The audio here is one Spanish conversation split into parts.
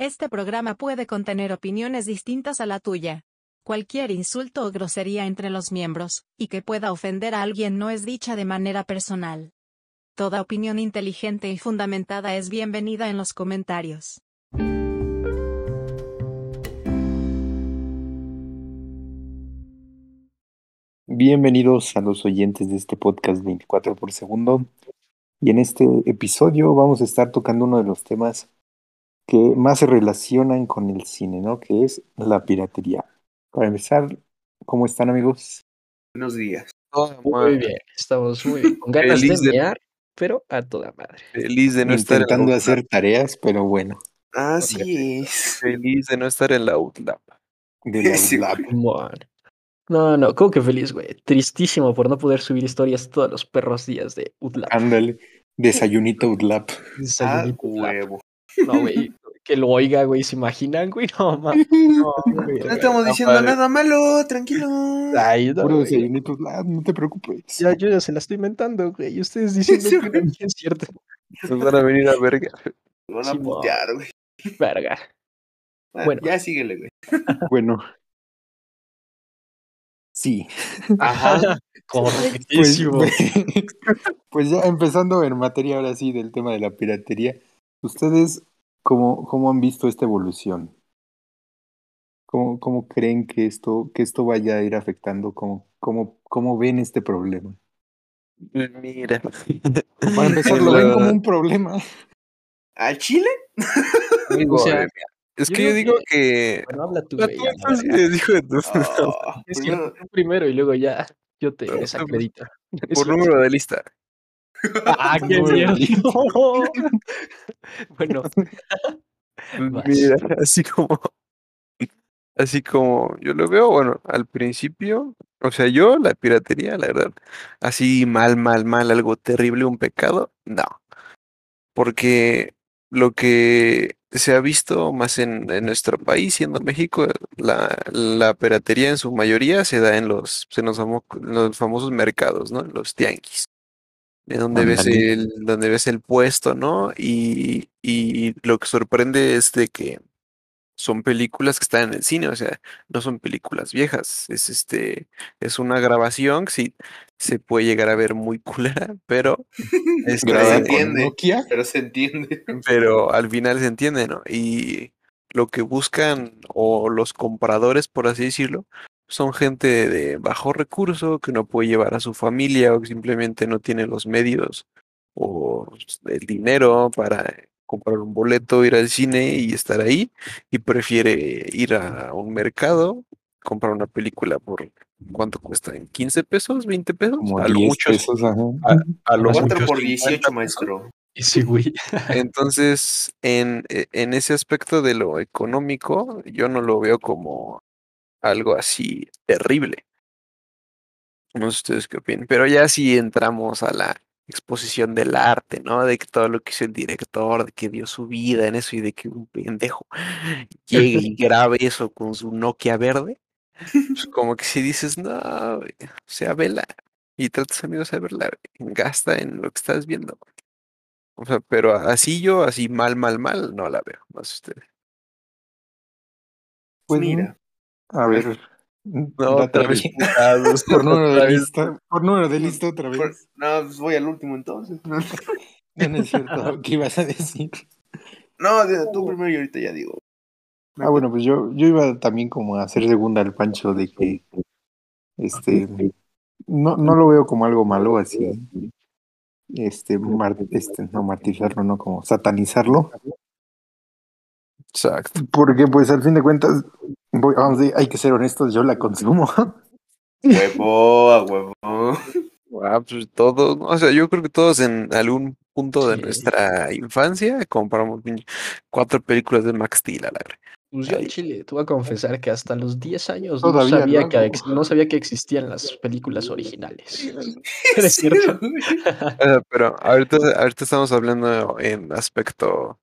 Este programa puede contener opiniones distintas a la tuya. Cualquier insulto o grosería entre los miembros, y que pueda ofender a alguien no es dicha de manera personal. Toda opinión inteligente y fundamentada es bienvenida en los comentarios. Bienvenidos a los oyentes de este podcast 24 por segundo. Y en este episodio vamos a estar tocando uno de los temas que más se relacionan con el cine, ¿no? Que es la piratería. Para empezar, ¿cómo están amigos? Buenos días. Muy bien, estamos muy bien. Con ganas Feliz de de- mear, pero a toda madre. Feliz de no estar en la UTLAP. hacer tareas, pero bueno, Así es. Feliz de no estar en la UTLAP. de la Sí. Mon. No, no, ¿cómo que feliz, güey? Tristísimo por no poder subir historias todos los perros días de Utlap. Ándale, desayunito UDLAP. Ah, Desayunito Utlap. huevo. No, güey, que lo oiga, güey, ¿se imaginan, güey? No, ma- no, estamos diciendo padre. nada malo, tranquilo. Ay, no, Puro no te preocupes. Ya, yo ya se la estoy inventando, güey. Y ustedes diciendo Sí, que no es cierto. Nos van a venir a verga. Nos van a putear, güey. Verga. Bueno, Bueno. ya síguele, güey. Bueno. Sí. Ajá. Pues, Correctísimo. pues ya empezando en materia ahora sí del tema de la piratería, ¿ustedes cómo, cómo han visto esta evolución? ¿Cómo, cómo creen que esto, que esto vaya a ir afectando? ¿Cómo, cómo, cómo ven este problema? Mira. Para empezar, ¿lo ven como un problema? ¿Al Chile? O sea, es yo que yo digo que. Bueno, habla tú, primero, y luego ya yo te desacredito. por número de lista. Ah, qué mierda. bueno. Mira, así como. Así como yo lo veo, bueno, al principio, o sea, yo la piratería, la verdad, así mal, mal, mal, algo terrible, un pecado, no. Porque lo que se ha visto más en, en nuestro país, siendo México, la, la piratería en su mayoría se da en los, en los, famo- en los famosos mercados, ¿no? En Los tianguis. De donde ves el, donde ves el puesto, ¿no? Y, y lo que sorprende es de que son películas que están en el cine, o sea, no son películas viejas, es este, es una grabación que sí se puede llegar a ver muy culera, pero este, Grabada con entiende, Nokia. pero se entiende. Pero al final se entiende, ¿no? Y lo que buscan o los compradores, por así decirlo, son gente de bajo recurso que no puede llevar a su familia o que simplemente no tiene los medios o el dinero para comprar un boleto, ir al cine y estar ahí y prefiere ir a un mercado, comprar una película por ¿cuánto cuesta? ¿En 15 pesos? ¿20 pesos? Como a lo 10 mucho, pesos, ajá. a lo por 50 18, pesos. maestro. sí, güey. Entonces, en, e- en ese aspecto de lo económico, yo no lo veo como algo así terrible. No sé ustedes qué opinan, pero ya si entramos a la exposición del arte, ¿no? De que todo lo que hizo el director, de que dio su vida en eso y de que un pendejo llegue y grabe eso con su Nokia verde, pues como que si dices, no, o sea, vela y tratas amigos a verla, gasta en lo que estás viendo. O sea, pero así yo, así mal, mal, mal, no la veo, no sé ustedes. Pues, Mira, A ver. No, otra vez Por número otra de vez. lista. Por número de lista otra por- vez. no, pues voy al último entonces. No, no es cierto. ¿Qué ibas a decir? No, tú primero y ahorita ya digo. Ah, bueno, pues yo, yo iba también como a hacer segunda al Pancho de que este no, no lo veo como algo malo así. Este, mar- este, no martirizarlo, no como satanizarlo. Exacto. Porque pues al fin de cuentas, voy- vamos, a- hay que ser honestos, yo la consumo. Huevo, a huevo. Ah, pues todos, ¿no? o sea, yo creo que todos en algún punto de Sí. nuestra infancia compramos cuatro películas de Max Steel a la. Pues yo Ahí. chile, te voy a confesar que hasta los 10 años no sabía, que, hago. ex- no sabía que existían las películas originales. ¿Es cierto? Pero ahorita, ahorita estamos hablando en aspecto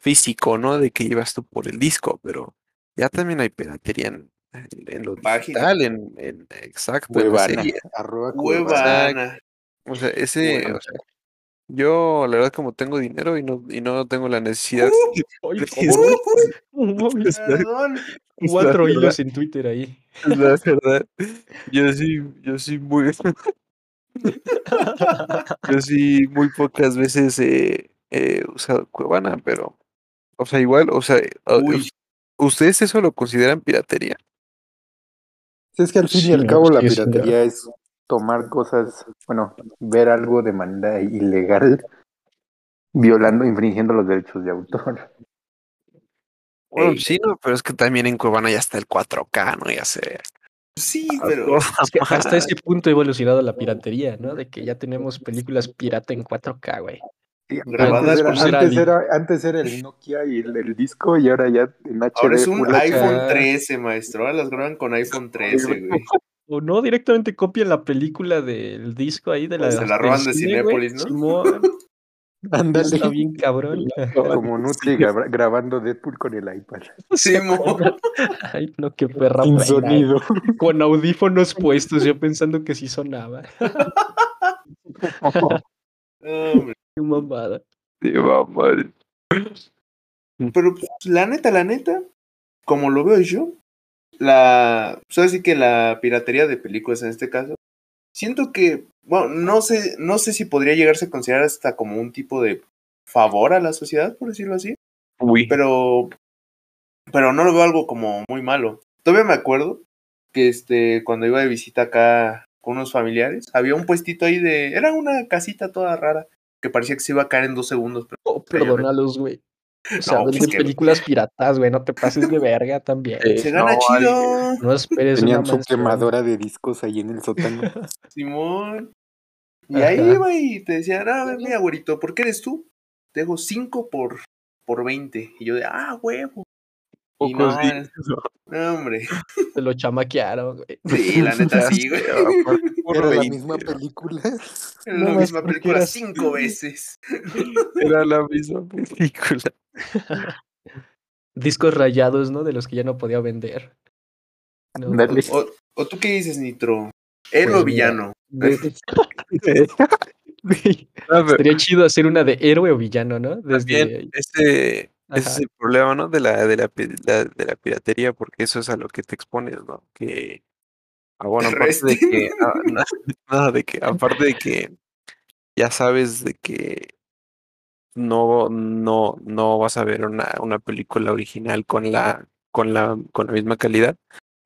físico, ¿no? De que llevas tú por el disco, pero ya también hay piratería en, en, en lo Página. digital, en, en exacto, en Huevana. serie. Arroba cuevana. O sea, ese, Bueno. o sea, Yo, la verdad, como tengo dinero y no, y no tengo la necesidad. Uy, es la- Perdón. es la Cuatro hilos en Twitter ahí. la verdad. Yo sí, yo sí muy, yo sí muy pocas veces he he usado Cuevana, pero, o sea, igual, o sea, Uy. ¿Ustedes eso lo consideran piratería? Es que al fin y al cabo la piratería es tomar cosas, bueno, ver algo de manera ilegal, violando, infringiendo los derechos de autor. Bueno, sí, no, pero es que también en Cuevana ya está el 4K, ¿no? Ya se Sí, a pero. toda Es que hasta ese punto ha evolucionado la piratería, ¿no? De que ya tenemos películas pirata en 4K, güey. Sí, Grabadas antes, era, por ser antes, era, antes era el Nokia y el, el disco y ahora ya en HD. Ahora es un iPhone 13, maestro. Ahora las graban con iPhone 13, güey. O no, directamente copian la película del disco ahí de la Se la roban de del cine, güey. Cinépolis, ¿no? Simón, está bien cabrón. Como Nutri gra- grabando Deadpool con el iPad. Simón. Ay, no, qué perra. Sin pena. sonido. Con audífonos puestos, yo pensando que sí sonaba. Hombre. Qué mamada. Sí, mamá. Pero pues, la neta, la neta, como lo veo yo, la. Pues así que la piratería de películas en este caso, siento que. Bueno, no sé, no sé si podría llegarse a considerar hasta como un tipo de favor a la sociedad, por decirlo así. Uy. pero pero no lo veo algo como muy malo. Todavía me acuerdo que este cuando iba de visita acá con unos familiares, había un puestito ahí de era una casita toda rara que parecía que se iba a caer en dos segundos, pero Oh, perdónalos, güey. O sea, No, pues que- películas piratas, güey. No te pases de verga también. Eh, se gana no, chido, No esperes Tenían una su mansión. quemadora de discos ahí en el sótano. Simón. Y Ajá. ahí iba y te decían, ah, ven, mira, güerito, ¿por qué eres tú? Te dejo 5 por, por 20. Y yo de, ah, huevo. Y Pocos no, días. no, hombre. Te lo chamaquearon, güey. Sí, la neta sí, güey. Era la 20, misma película. Era la misma película cinco veces. Era la misma película. Discos rayados, ¿no? De los que ya no podía vender. No, Dale. O, o tú qué dices, Nitro? ¿Héroe o Pues mira, villano? Estaría chido hacer una de héroe o villano, ¿no? También Desde. Ese, es el problema, ¿no? De la, de la, de la piratería, porque eso es a lo que te expones, ¿no? Que, ah, bueno, Te aparte de que, ah, de que, aparte de que ya sabes de que no, no, no vas a ver una, una película original con la, con la, con la misma calidad,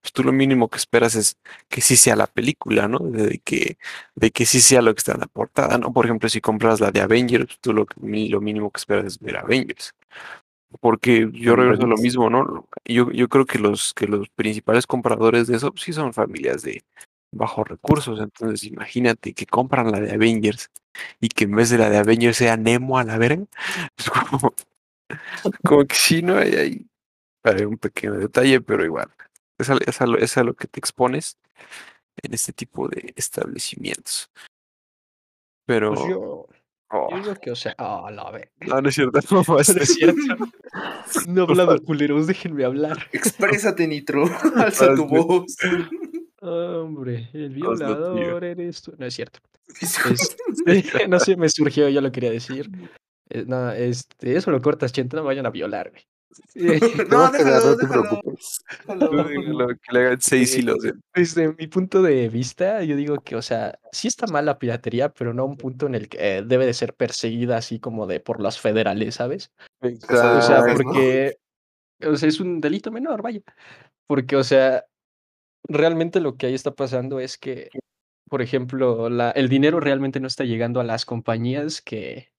pues tú lo mínimo que esperas es que sí sea la película, ¿no? De que, de que sí sea lo que está en la portada, ¿no? Por ejemplo, si compras la de Avengers, tú lo, lo mínimo que esperas es ver Avengers. Porque yo regreso a lo mismo, ¿no? Yo, yo creo que los, que los principales compradores de eso pues, sí son familias de bajos recursos. Entonces, imagínate que compran la de Avengers y que en vez de la de Avengers sea Nemo a la verga. Es como, como que sí, ¿no? Hay, hay, hay un pequeño detalle, pero igual. Es a, es a lo, es a lo que te expones en este tipo de establecimientos. Pero. Pues yo, oh, yo digo que, o sea, ah, la ve. no, no es cierto. No, No es cierto. No he hablado, culeros, déjenme hablar. Exprésate, Nitro. Alza tu voz. Hombre, el violador eres tú. No es cierto. Este, no sé, me surgió, yo lo quería decir. Eh, no, este, eso lo cortas, chente, no vayan a violar, güey. Te No, déjalo, no te preocupes. déjalo. Lo que le hagan seis Eh, hilos. Desde mi punto de vista, yo digo que, o sea, sí está mal la piratería, pero no a un punto en el que eh, debe de ser perseguida así como de por los federales, ¿sabes? O sea, Exacto. porque o sea, es un delito menor, vaya. Porque, o sea, realmente lo que ahí está pasando es que, por ejemplo, la, el dinero realmente no está llegando a las compañías que,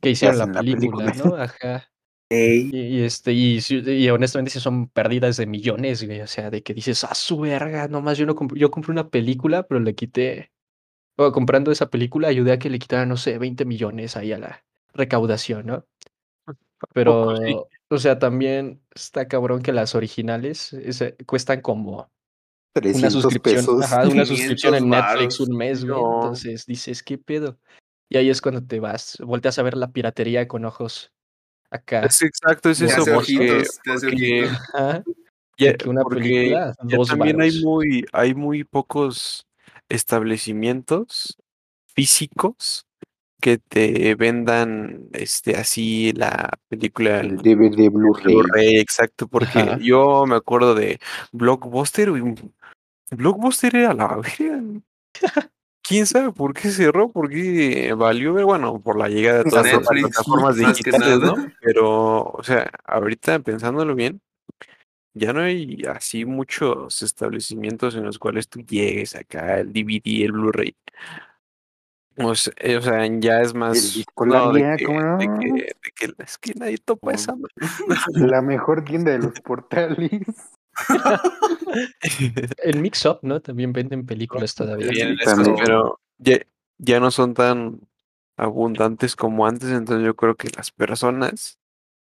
que hicieron la película. ¿no? Ajá. Ey, Y, y, este, y, si- y honestamente sí son pérdidas de millones, güey. O sea, de que dices, ah, su verga, nomás yo no compro, yo compré una película, pero le quité, o comprando esa película ayudé a que le quitaran, no sé, 20 millones ahí a la recaudación, ¿no? Pero, sí. o sea, también está cabrón que las originales ese, cuestan como una 300 suscripción, pesos. ajá, una 500 suscripción en Netflix un mes, güey. No. Entonces dices, ¿qué pedo? Y ahí es cuando te vas, volteas a ver la piratería con ojos acá. Es exacto, es eso. Porque, porque, ya- una porque película, ya dos también hay muy, hay muy pocos establecimientos físicos que te vendan este así la película El DVD Blu-ray. Exacto, porque Ajá. yo me acuerdo de Blockbuster, y Blockbuster era la verga. ¿Quién sabe por qué cerró? ¿Por qué valió? ver? Bueno, por la llegada de todas las plataformas digitales. ¿no? Pero, o sea, ahorita pensándolo bien, ya no hay así muchos establecimientos en los cuales tú llegues acá, el DVD, el Blu-ray. O sea, eh, o sea, ya es más. no, de que, ¿cómo no? de que, de que es que nadie topa esa. La mejor tienda de los portales. El Mix Up, ¿no? También venden películas todavía. Bien, también. pero ya, ya no son tan abundantes como antes, entonces yo creo que las personas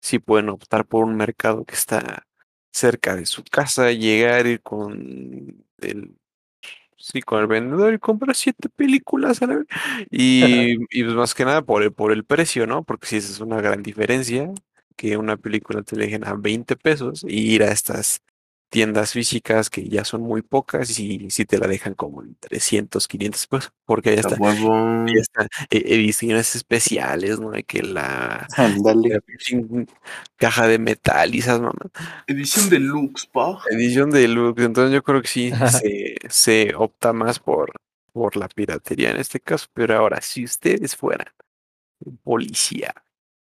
sí pueden optar por un mercado que está cerca de su casa, llegar y con el sí, con el vendedor y comprar siete películas a la vez. Y, y pues más que nada por el, por el precio, ¿no? Porque sí, esa es una gran diferencia que una película te dejen a 20 pesos y ir a estas tiendas físicas que ya son muy pocas y si te la dejan como en 300, 500 pesos, porque ya está, ya está eh, ediciones especiales, ¿no? Que la, caja de metal y esas mamás. Edición deluxe, pa. Edición de Lux, entonces yo creo que sí se, se opta más por, por la piratería en este caso, pero ahora, si ustedes fueran policía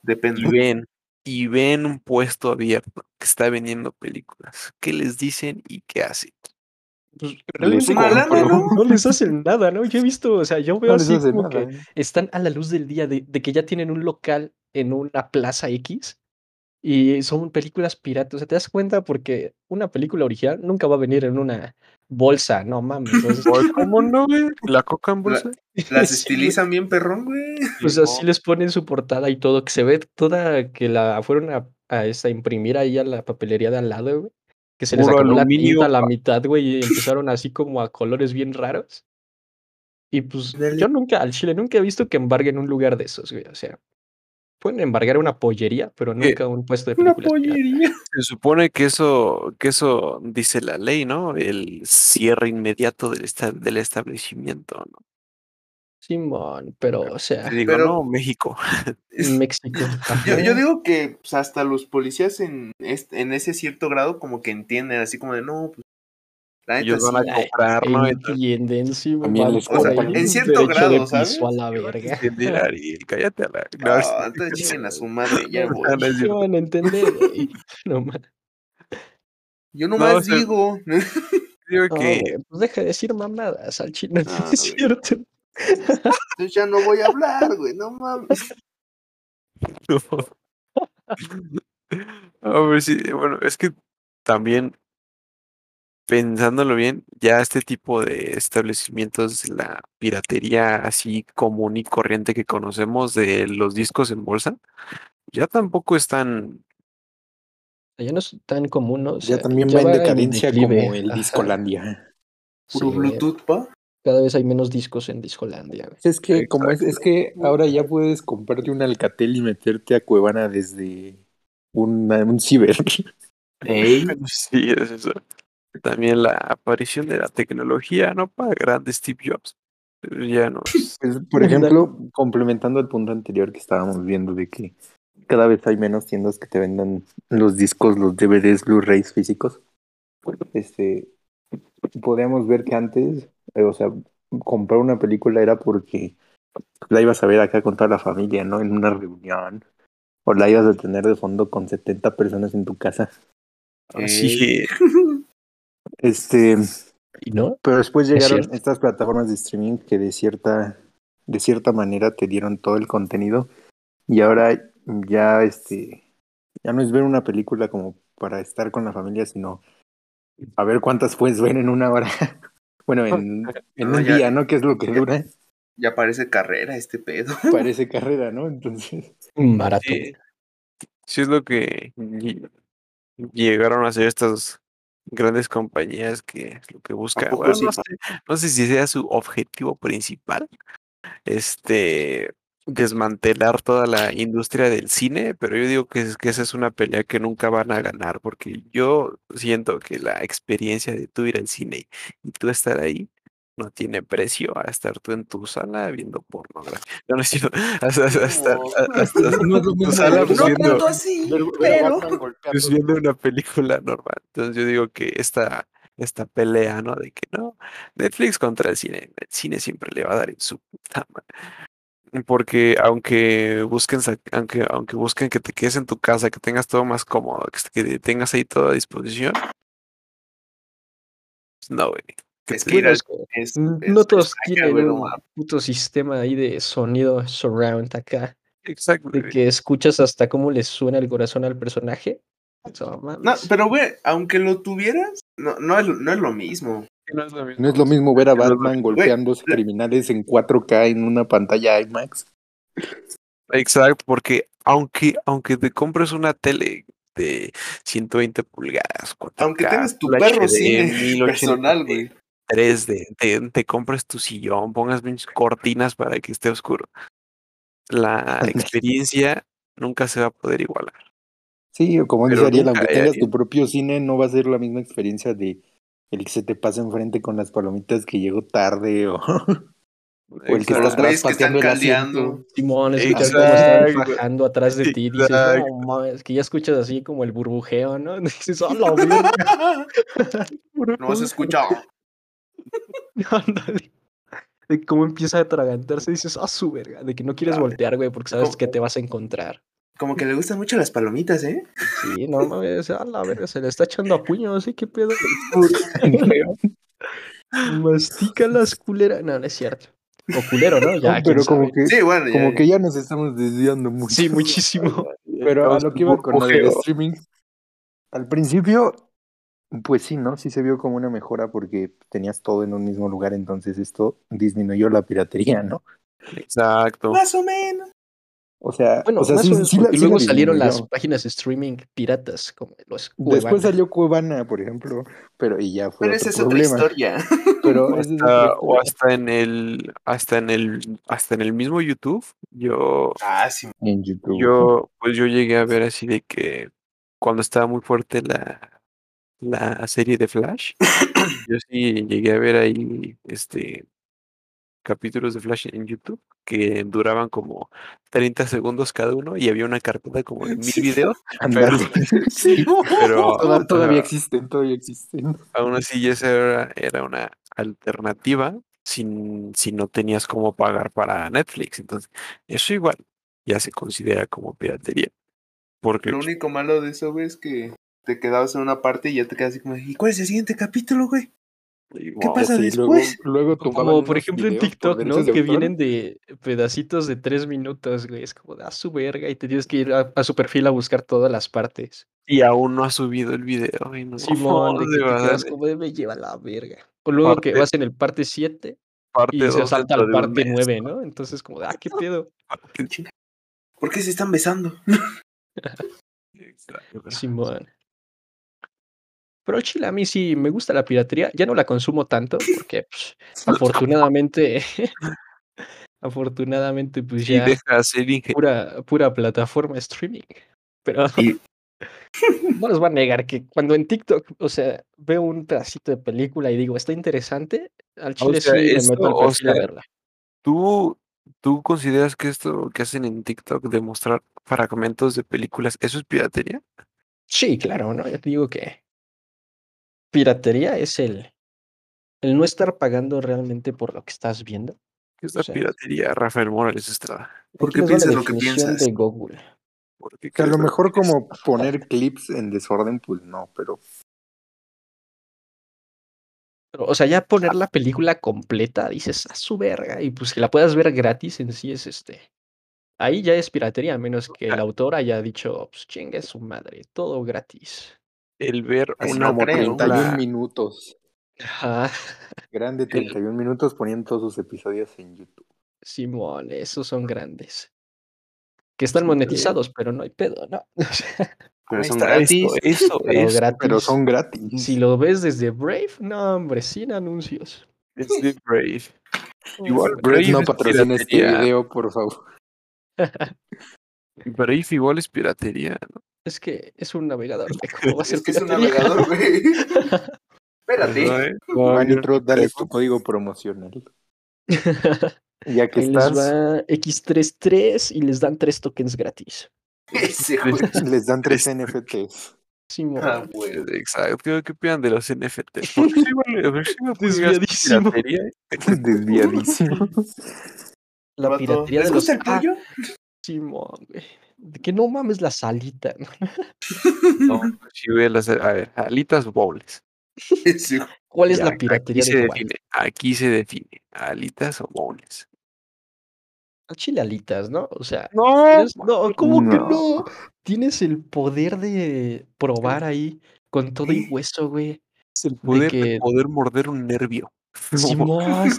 y Depende. ven, y ven un puesto abierto que está vendiendo películas, ¿qué les dicen y qué hacen? Pues, Les. ¿no? no les hacen nada, ¿no? Yo he visto, o sea, yo veo No así como nada. que ¿eh? están a la luz del día de, de que ya tienen un local en una plaza X y son películas piratas. O sea, te das cuenta porque una película original nunca va a venir en una bolsa, no mames. Entonces, Oye, ¿Cómo no, güey? ¿La coca en La- bolsa? Las sí, estilizan bien perrón, güey. Pues así les ponen su portada y todo, que se ve toda que la fueron a, a esta, imprimir ahí a la papelería de al lado, güey. Que se les Puro acabó la aluminio, tinta a la mitad, güey, y empezaron así como a colores bien raros. Y pues Dale. yo nunca, al Chile, nunca he visto que embarguen un lugar de esos, güey. O sea, pueden embargar una pollería, pero nunca un puesto de Una películas. pollería. Se supone que eso, que eso dice la ley, ¿no? El cierre inmediato del, esta- del establecimiento, ¿no? Simón, pero, o sea, Te digo, Pero- no, México. México. Yo, digo que pues, hasta los policías en, este, en ese cierto grado como que entienden, así como de, no, pues, la neta Ellos van sí, a comprar, ¿no? Entienden, sí, También En cierto grado, ¿sabes? piso a la verga. entender, Ariel, cállate a la... No, entonces sí, chinguen a su madre, ya no, voy. no es ¿Qué cierto. van a entender, güey? No más. Yo nomás o sea, digo. Digo No, que güey, pues deja de decir mamadas al chino, no es cierto. Entonces ya no voy a hablar, güey, no mames. no. A ver si, bueno, es que también pensándolo bien, ya este tipo de establecimientos, la piratería así común y corriente que conocemos de los discos en bolsa, ya tampoco es tan Ya no es tan común, ¿no? O Ya también ya va en decadencia como el ajá. Discolandia. Puro Sí, Bluetooth, pa. Cada vez hay menos discos en Discolandia, güey. Es que como es, es que ahora ya puedes comprarte un Alcatel y meterte a Cuevana desde una- un ciber. Sí, es eso. También la aparición de la tecnología, ¿no? Para grandes Steve Jobs. Pero Ya no es- Pues, por ejemplo, complementando el punto anterior que estábamos viendo de que cada vez hay menos tiendas que te vendan los discos, los DVDs, Blu-rays físicos. Este, podríamos ver que antes, eh, o sea, comprar una película era porque la ibas a ver acá con toda la familia, ¿no? En una reunión. O la ibas a tener de fondo con 70 personas en tu casa. así. Este, ¿Y no? Pero después Es llegaron estas plataformas de streaming que de cierta, de cierta manera te dieron todo el contenido. Y ahora ya este ya no es ver una película como para estar con la familia, sino a ver cuántas puedes ver en una hora. bueno, en, en No, un ya- día, ¿no? Que es lo que ya- dura. ya parece carrera este pedo. Parece carrera, ¿no? Entonces, Un maratón. Sí, sí es lo que lle- llegaron a hacer estas grandes compañías que lo que buscan, poco bueno, no, sé, no sé si sea su objetivo principal, este, desmantelar toda la industria del cine, pero yo digo que, es- que esa es una pelea que nunca van a ganar, porque yo siento que la experiencia de tú ir al cine y tú estar ahí no tiene precio a estar tú en tu sala viendo pornografía. No, no es cierto. Hasta, hasta, hasta, No. hasta- tu sala, pues, viendo- tanto así, pero... Golpeando- pues, viendo una película normal. Entonces yo digo que esta, esta pelea, ¿no? De que no, Netflix contra el cine. El cine siempre le va a dar en su puta madre. Porque aunque busquen, aunque, aunque busquen que te quedes en tu casa, que tengas todo más cómodo, que, que tengas ahí todo a disposición. pues, no, güey. Que Es te que Es es- no todos es- tienen un puto sistema ahí de sonido surround acá, Exacto. de que escuchas hasta cómo le suena el corazón al personaje. No, No, pero güey, aunque lo tuvieras, no, no, es, no es lo mismo. No es lo mismo. No es lo mismo ver a Batman golpeando a criminales en 4K en una pantalla IMAX. Exacto, porque aunque, aunque te compres una tele de 120 pulgadas, 4K, Aunque tengas tu perro HD, cine 1080p, personal, güey. 3D, te, te compres tu sillón, pongas cortinas para que esté oscuro. La experiencia nunca se va a poder igualar. Sí, o como Pero dice Ariel, aunque tengas tu propio cine, no va a ser la misma experiencia de el que se te pasa enfrente con las palomitas que llegó tarde o, o el que está los atrás güeyes que están pateando el asiento. Simón, escuchar cómo están bajando atrás de ti. Dices, no mames, que ya escuchas así como el burbujeo, ¿no? Dices, oh, la verga. No has escuchado. Ándale. De cómo empieza a atragantarse, dices, ah, su verga, de que no quieres Ah, voltear, güey, porque sabes ¿cómo? que te vas a encontrar. Como que le gustan mucho las palomitas, ¿eh? Sí, no mames, a la verga, se le está echando a puños, ¿sí? ¿Qué pedo? Mastica las culeras. No, no es cierto. O culero, ¿no? Ya, No, quién pero como sabe. que, Sí, bueno, ya, como ya. que ya nos estamos desviando mucho. Sí, muchísimo. Pero a lo que iba con Apogeo. streaming, al principio, pues sí, ¿no? Sí se vio como una mejora porque tenías todo en un mismo lugar, entonces esto disminuyó la piratería, ¿no? Exacto. Más o menos. O sea, Bueno, o sea, más sí, o menos sí la- porque sí la luego salieron las páginas de streaming piratas, como los Después salió Cuevana, por ejemplo, pero y ya fue Pero otro esa es otra historia. Pero O esa es otra hasta, o historia. hasta en el hasta en el hasta en el mismo YouTube yo Ah, sí. en YouTube. yo pues yo llegué a ver así de que cuando estaba muy fuerte la la serie de Flash yo sí llegué a ver ahí este capítulos de Flash en YouTube que duraban como 30 segundos cada uno y había una carpeta como de mil Sí. videos. Sí. pero Toda- todavía existen, todavía existen. aún así ya esa era, era una alternativa sin, si no tenías cómo pagar para Netflix. Entonces, eso igual ya se considera como piratería. Porque Lo único malo de eso, güey, es que te quedabas en una parte y ya te quedas así como, ¿y cuál es el siguiente capítulo, güey? ¿Qué pasa Sí, luego, después? luego tomaban Como por ejemplo en TikTok, ¿no? Que autor. vienen de pedacitos de tres minutos, güey. Es como, da su verga y te tienes que ir a, a su perfil a buscar todas las partes. Y aún no ha subido el video. y no- Simón, de que te quedas como de me lleva la verga. O luego que Parte- vas en el parte 7 parte y se dos salta al parte mes, 9, ¿no? Entonces como, de, ah, qué pedo. ¿Por qué se están besando? Simón. Pero chile a mí sí me gusta la piratería. Ya no la consumo tanto porque pues, afortunadamente, afortunadamente pues Y ya deja ser pura, pura plataforma streaming. Pero Y- no les voy a negar que cuando en TikTok, o sea, veo un pedacito de película y digo, está interesante, al chile sea, sí me esto, meto al o perfil a verla. ¿Tú, ¿Tú consideras que esto que hacen en TikTok de mostrar fragmentos de películas, eso es piratería? Sí, claro, ¿no? Yo te digo que piratería es el, el no estar pagando realmente por lo que estás viendo. ¿Qué es la O sea, piratería, Rafael Morales Estrada? ¿Por qué piensas lo que piensas? de Google. ¿Por qué Que a lo que mejor como poner clips en desorden, pues no, pero Pero, o sea, ya poner la película completa, dices, a su verga, y pues que la puedas ver gratis en sí es este. Ahí ya es piratería, a menos que el autor haya dicho, pues chingue su madre, todo gratis. El ver una no creo. 31 película minutos. Ajá, Grande 31 minutos poniendo todos sus episodios en YouTube. Simón, esos son grandes. Que están Sí, monetizados, pero no hay pedo, ¿no? Pero son gratis. Eso, eso, Pero eso gratis. Pero son gratis. Si lo ves desde Brave, no, hombre, sin anuncios. es de Brave. Igual, Brave no es patrocina este video, por favor. Brave igual es piratería, ¿no? Es que es un navegador, güey, ¿cómo va a ser Es que es un navegador, güey. Espérate. ¿eh? Manitro, dale tu código promocional. Ya que Ahí les estás, va X33 y les dan tres tokens gratis. Ese les dan tres NFTs. Simón. Ah, güey. Exacto. ¿Qué, qué opinan de los NFT? Porque sí, vale, a ver si me puede gastar Desviadísimo. Desviadísimo. La piratería ¿Les de los gusta el Ah, pollo? Simón, güey. De que no mames la salita. ¿no? No, sí, ve las, a ver, alitas bowls. Güey. ¿Cuál es Ya, la piratería aquí se de define, aquí se define, alitas o bowls. Al chile alitas, ¿no? O sea, No, no, ¿cómo que no. Tienes el poder de probar ahí con todo y hueso, güey. es el poder de que- poder morder un nervio. Simón,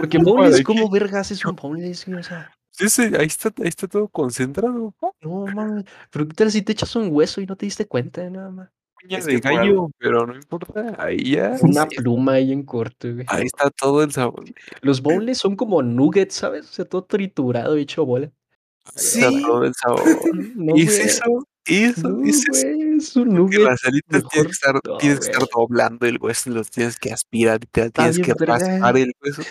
porque ¿de ¿cómo vergas es un boneless, güey? O sea, Ese- ahí está, ahí está todo concentrado. ¿no? no mames. Pero qué tal si te echas un hueso y no te diste cuenta de nada más. Uña Es de gallo, pero no importa, ahí ya. Una sí, pluma ahí en corto, güey. Ahí está todo el sabor. Los boneless son como nuggets, ¿sabes? O sea, todo triturado y hecho bola. está Sí. todo el sabor. No, ¿Y es eso? ¿Eso? No, ¿Es güey, es un nugget. las alitas tienes que estar, no, tienes que estar doblando el hueso los tienes que aspirar te Está tienes que raspar el hueso.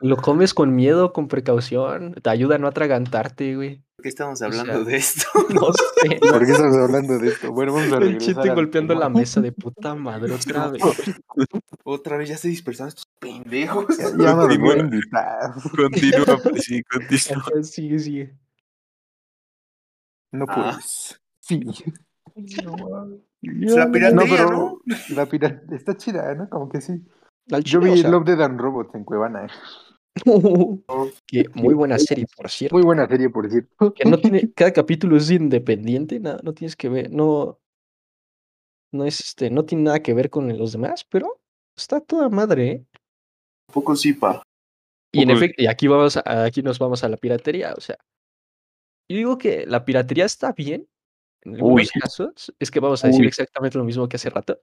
Lo comes con miedo, con precaución. Te ayuda a no atragantarte, güey. ¿Por qué estamos O hablando sea, de esto? No sé. ¿Por qué estamos hablando de esto? Bueno, vamos a El chiste al golpeando la mesa de puta madre otra vez. Otra vez ya se dispersaron estos pendejos. Ya, ya no los voy a Continúa. invitar. Continúa, pues sí, continúa. Sigue, sigue. No Ah. puedes. Sí. La piratería, No, ¿no? pero la pirata está chida, ¿no? Como que sí. Yo vi o sea, Love, Dead and Robots en Cuevana. que muy buena serie, por cierto. Muy buena serie, por cierto. Que no tiene, cada capítulo es independiente, nada, no tienes que ver, no, no es este, no tiene nada que ver con los demás, pero está toda madre, ¿eh? Un poco sí, pa. Y en efecto, y aquí vamos a- aquí nos vamos a la piratería, o sea, yo digo que la piratería está bien, en algunos casos, es que vamos a decir Uy. exactamente lo mismo que hace rato,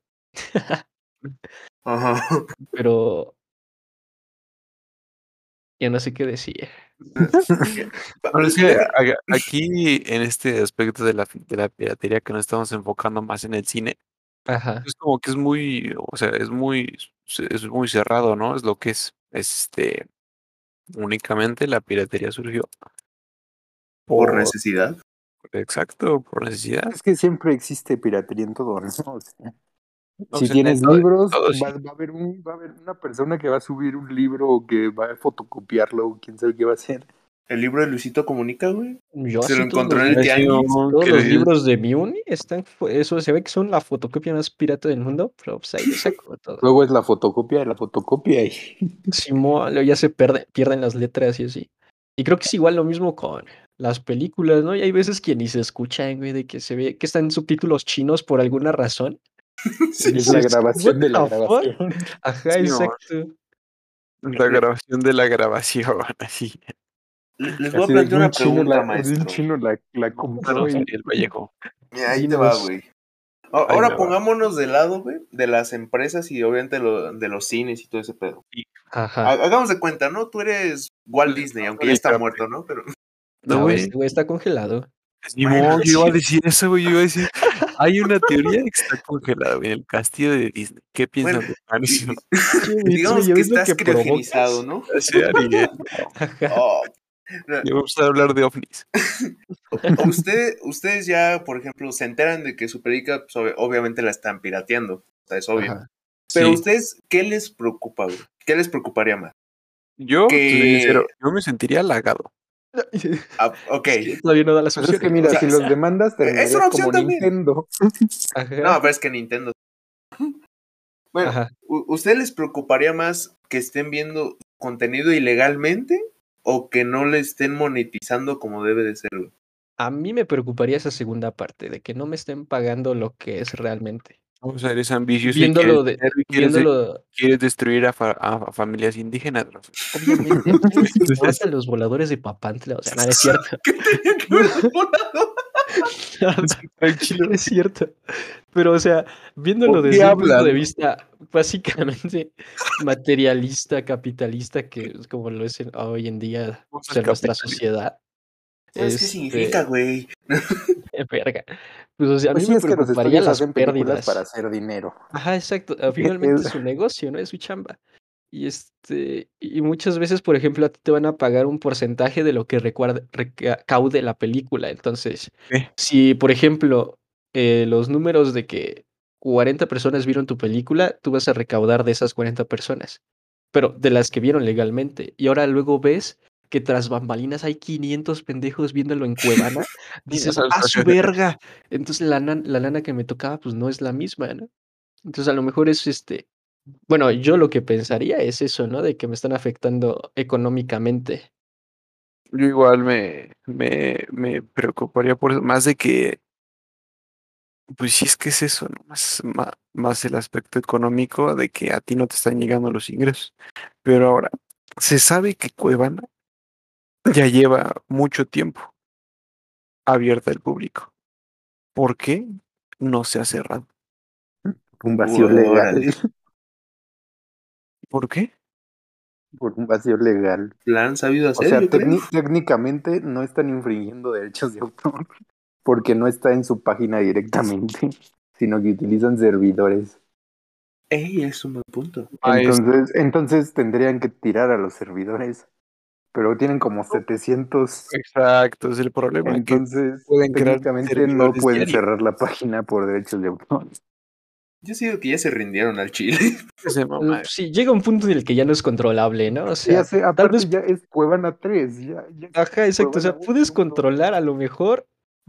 Ajá. pero ya no sé qué decir. Pero es que aquí, en este aspecto de la, de la piratería, que nos estamos enfocando más en el cine, Ajá. es como que es muy, o sea, es muy, es muy cerrado, ¿no? Es lo que es, este, únicamente la piratería surgió. Por necesidad. Exacto, por necesidad. Es que siempre existe piratería en todo, ¿no? O sea, si sea, tienes todo- libros, todo sí. va, va a haber un, va a haber una persona que va a subir un libro o que va a fotocopiarlo o quién sabe qué va a hacer. El libro de Luisito Comunica, güey. Yo Se lo encontró los en el libros- tianguis. Todos que los libros de Miuni están, eso se ve que son la fotocopia más pirata del mundo, pero pues ahí le saco todo. Luego es la fotocopia de la fotocopia y Simón, ya se pierde- pierden las letras y así. Y creo que es igual lo mismo con las películas, ¿no? Y hay veces que ni se escuchan, güey, de que se ve que están subtítulos chinos por alguna razón. Sí. es la grabación "What de la the fuck?" grabación. Ajá, Sí, exacto. La grabación de la grabación, así. Le- Les voy a Así plantear una pregunta, la, maestro. un chino la, la compró y el Vallejo. Mira, ahí te va, güey. Ahora pongámonos de lado, güey, de las empresas y obviamente lo- de los cines y todo ese pedo. Ajá. Ha- Hagamos de cuenta, ¿no? Tú eres Walt Disney, aunque ya está muerto, ¿no? Pero No, güey está congelado. Ni Bueno, modo, yo iba a sí. decir eso, güey. Yo iba a decir, hay una teoría que está congelada güey, en el castillo de Disney. ¿Qué piensan Bueno, de Ah, sí, digamos ¿Ya que estás criogenizado, ¿no? Ajá. Oh, Ya vamos a hablar de ovnis. usted, ustedes ya, por ejemplo, se enteran de que su película, pues, ob- obviamente la están pirateando. O sea, es obvio. Ajá. Pero Sí. ustedes, ¿qué les preocupa, güey? ¿Qué les preocuparía más? Yo, que- sincero, yo me sentiría halagado. Ah, ok. Todavía no da las Pues es que opciones. mira, O sea, si los demandas, es terminarías una opción como también. Nintendo. Ajá. No, pero es que Nintendo. Bueno, Ajá. ¿u- ¿usted les preocuparía más que estén viendo contenido ilegalmente o que no le estén monetizando como debe de ser? A mí me preocuparía esa segunda parte, de que no me estén pagando lo que es realmente. O sea, eres ambicioso y Viéndolo, quieres, de, y quieres, de- viéndolo quieres destruir a, fa- a familias indígenas. Obviamente, ¿a quién les importan los voladores de Papantla? O sea, nada, es cierto. ¿Qué tenía que ver el? Tranquilo. No es cierto. Pero, o sea, viéndolo ¿Por qué desde un punto de vista básicamente materialista, capitalista, que es como lo es en- hoy en día o sea, nuestra sociedad, ¿Sabes qué Este, significa, güey? Verga. Pues, o sea, a mí Pues sí, me es que los las hacen pérdidas. para hacer dinero. Ajá, exacto. Finalmente es su negocio, ¿no? Es su chamba. Y este, y muchas veces, por ejemplo, a ti te van a pagar un porcentaje de lo que recuerde- recaude la película. Entonces, si, por ejemplo, eh, los números de que 40 personas vieron tu película, tú vas a recaudar de esas 40 personas, pero de las que vieron legalmente. Y ahora luego ves que tras bambalinas hay 500 pendejos viéndolo en Cuevana, dices, ¡a su qué". verga! Entonces la, la lana que me tocaba, pues no es la misma, ¿no? Entonces a lo mejor es este, bueno, yo lo que pensaría es eso, ¿no? De que me están afectando económicamente. Yo igual me, me, me preocuparía por eso, más de que, pues sí es que es eso, ¿no? Más, más, el aspecto económico de que a ti no te están llegando los ingresos. Pero ahora, se sabe que Cuevana ya lleva mucho tiempo abierta al público. ¿Por qué no se ha cerrado? Un vacío legal. ¿Por qué? Por un vacío legal. La han sabido O hacer, sea, creo. tecni- técnicamente no están infringiendo derechos de autor porque no está en su página directamente, sino que utilizan servidores. Ey, es un buen punto. Ah, es- Entonces, entonces tendrían que tirar a los servidores, pero tienen como 700. Exacto, es el problema. que Entonces, pueden crear técnicamente no pueden diarios. cerrar la página por derechos de autor. Yo sigo que ya se rindieron al chile. ese mamá- Eh, Sí, llega un punto en el que ya no es controlable, ¿no? O sea, hace, tal aparte vez, ya es Cuevana 3. Ya, ya- ajá, exacto. O sea, puedes controlar a lo mejor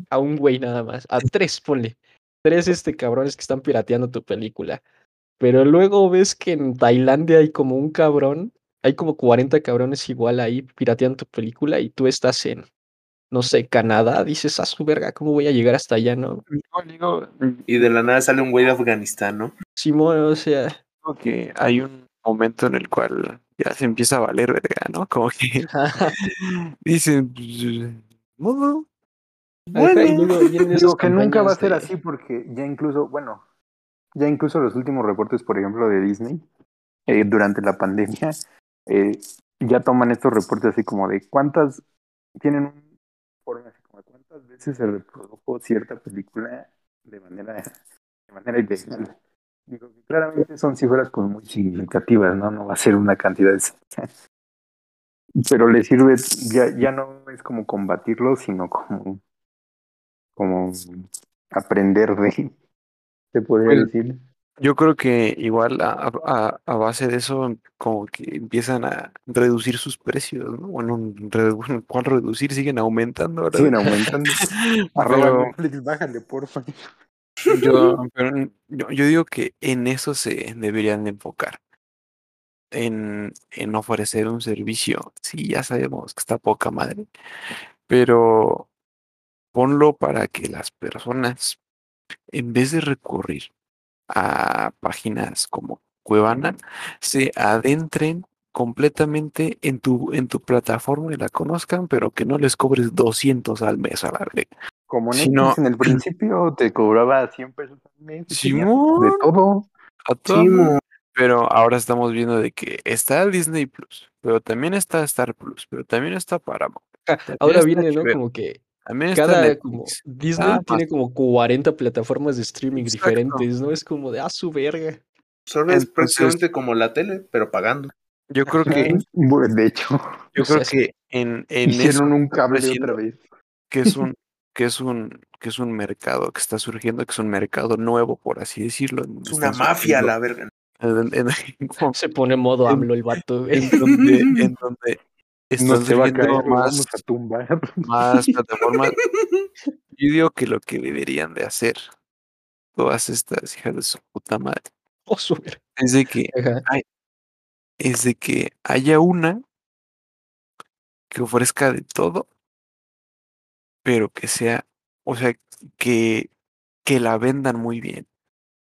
a un güey nada más, a tres, ponle. Tres este cabrones que están pirateando tu película. Pero luego ves que en Tailandia hay como un cabrón, hay como 40 cabrones igual ahí pirateando tu película y tú estás en, no sé, Canadá, dices, a su verga, ¿cómo voy a llegar hasta allá, no? No, digo, Y de la nada sale un güey de Afganistán, ¿no? Simón, o sea, digo que hay un momento en el cual ya se empieza a valer verga, ¿no? Como que dicen, pues, esas Digo que nunca va a ser de- así porque ya incluso, bueno, ya incluso los últimos reportes, por ejemplo, de Disney, eh, durante la pandemia, eh, ya toman estos reportes así como de cuántas, tienen un informe así como de cuántas veces se reprodujo cierta película de manera, de manera ilegal. Digo que claramente son cifras como muy significativas, ¿no? No va a ser una cantidad de pero le sirve, ya, ya no es como combatirlo, sino como, como aprender de, se podría Bueno, decir. Yo creo que igual a, a- a base de eso, como que empiezan a reducir sus precios, ¿no? Bueno, redu- ¿cuál reducir? Siguen aumentando ahora. Siguen aumentando. Arroba Netflix, bájale, porfa. yo, pero yo, yo digo que en eso se deberían de enfocar. En, en ofrecer un servicio. Sí, ya sabemos que está poca madre. Pero ponlo para que las personas, en vez de recurrir a páginas como Cuevana, se adentren completamente en tu, en tu plataforma y la conozcan, pero que no les cobres 200 al mes a la vez. Como Netflix no- en el principio te cobraba 100 pesos al mes. Simón. De todo. A mo. Pero ahora estamos viendo de que está Disney Plus, pero también está Star Plus, pero también está Paramount. También Ahora está viene, ¿no? Como que También está cada, como. Disney Ah, tiene como 40 plataformas de streaming Exacto. diferentes, ¿no? Es como de, ah, su verga. Solo es prácticamente como la tele, pero pagando. Yo creo que, Bueno, de hecho, yo O sea, creo que en, en eso hicieron un cable otra vez. que es un que es un que es un mercado que está surgiendo, que es un mercado nuevo, por así decirlo. Es una mafia, surgiendo- la verga. en- en- como- Se pone modo En- AMLO el vato, en donde, en donde están No se va a caer, más, vamos a tumbar. más plataformas. Yo digo que lo que deberían de hacer todas estas hijas de su puta madre Oh, es de que es de que haya una que ofrezca de todo, pero que sea, o sea, que, que la vendan muy bien.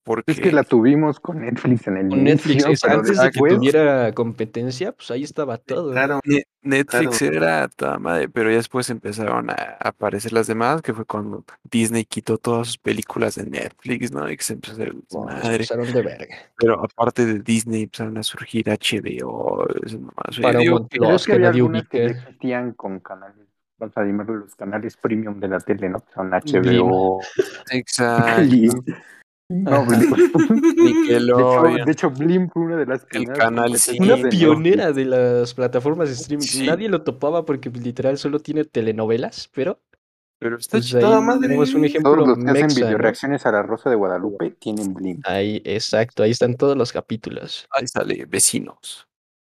Porque Es que la tuvimos con Netflix en el Con Netflix, inicio, es- antes de que tuviera competencia, pues ahí estaba todo. Claro. Ne- Netflix era toda madre, pero ya después empezaron a aparecer las demás, que fue cuando Disney quitó todas sus películas de Netflix, ¿no? Y que se empezó a hacer se madre. pasaron de verga. Pero aparte de Disney empezaron a surgir HBO, esas mamadas. O sea, yo Paramount digo que- Plus, que que había algunas que existían con canales Vamos a llamarlo los canales premium de la tele, ¿no? Que son HBO. Exacto. No, Blim. De hecho, Nickelodeon. de hecho, Blim fue una de las El canal. Una pionera de las plataformas de streaming. Sí. Nadie lo topaba porque pues, literal solo tiene telenovelas, pero Pero está pues, Toda madre. tenemos un Todos ejemplo los que hacen mexa, ¿no? videoreacciones a la Rosa de Guadalupe tienen Blim. Ahí, exacto, ahí están todos los capítulos. Ahí sale, vecinos.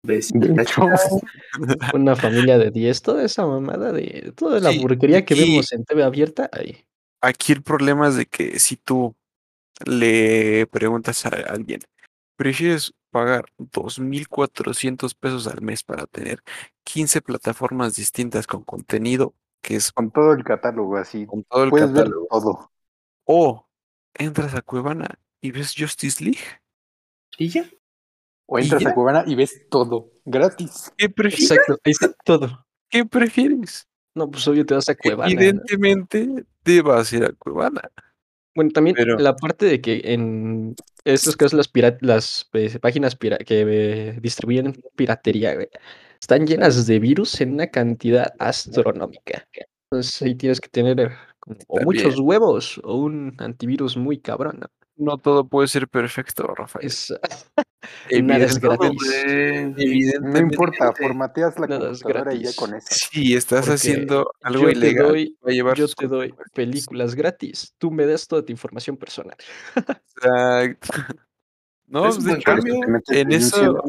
¿Ves? De hecho, Una familia de 10, toda esa mamada de toda la Sí, porquería que y- vemos en TV abierta, ahí. Aquí el problema es de que si tú le preguntas a alguien, ¿prefieres pagar 2.400 pesos al mes para tener 15 plataformas distintas con contenido, que es con todo el catálogo así, con todo el puedes ver todo. O entras a Cuevana y ves Justice League. ¿Y ya? O ¿Y entras ya? a Cuevana y ves todo, gratis. ¿Qué prefieres? Exacto, ahí está todo. ¿Qué prefieres? No, pues obvio te vas a Cuevana. ¿no? Evidentemente te vas a ir a Cuevana. Bueno, también Pero- la parte de que en estos casos las, pira- las eh, páginas pira- que eh, distribuyen piratería güey, están llenas de virus en una cantidad astronómica. Entonces ahí tienes que tener como o muchos huevos o un antivirus muy cabrón. ¿no? No todo puede ser perfecto, Rafael. Es, Hombre. No importa, formateas la computadora y ya con eso. Si estás Porque haciendo algo yo ilegal, te doy, va a llevar yo te doy películas gratis. Tú me das toda tu información personal. Exacto. No, Es pues, hecho, cambio. En eso, ¿no?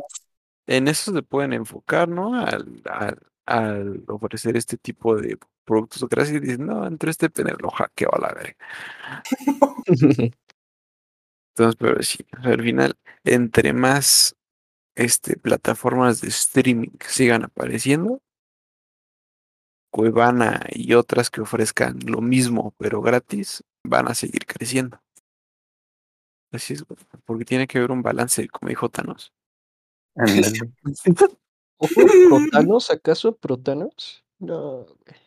en eso se pueden enfocar, ¿no? Al, al, al ofrecer este tipo de productos gratis y dicen, no, entre este pendejo lo hackeo a la verga. Entonces, pero sí, o sea, al final, entre más este, plataformas de streaming sigan apareciendo, Cuevana y otras que ofrezcan lo mismo pero gratis, van a seguir creciendo. Así es, porque tiene que haber un balance, como dijo Thanos. ¿Protanos acaso? ¿Protanos? No, güey.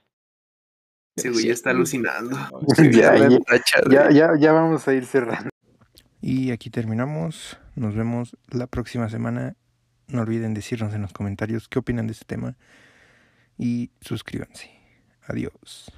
Ese güey ya está alucinando. Ya, ya, ya vamos a ir cerrando. Y aquí terminamos. Nos vemos la próxima semana. No olviden decirnos en los comentarios qué opinan de este tema. Y suscríbanse. Adiós.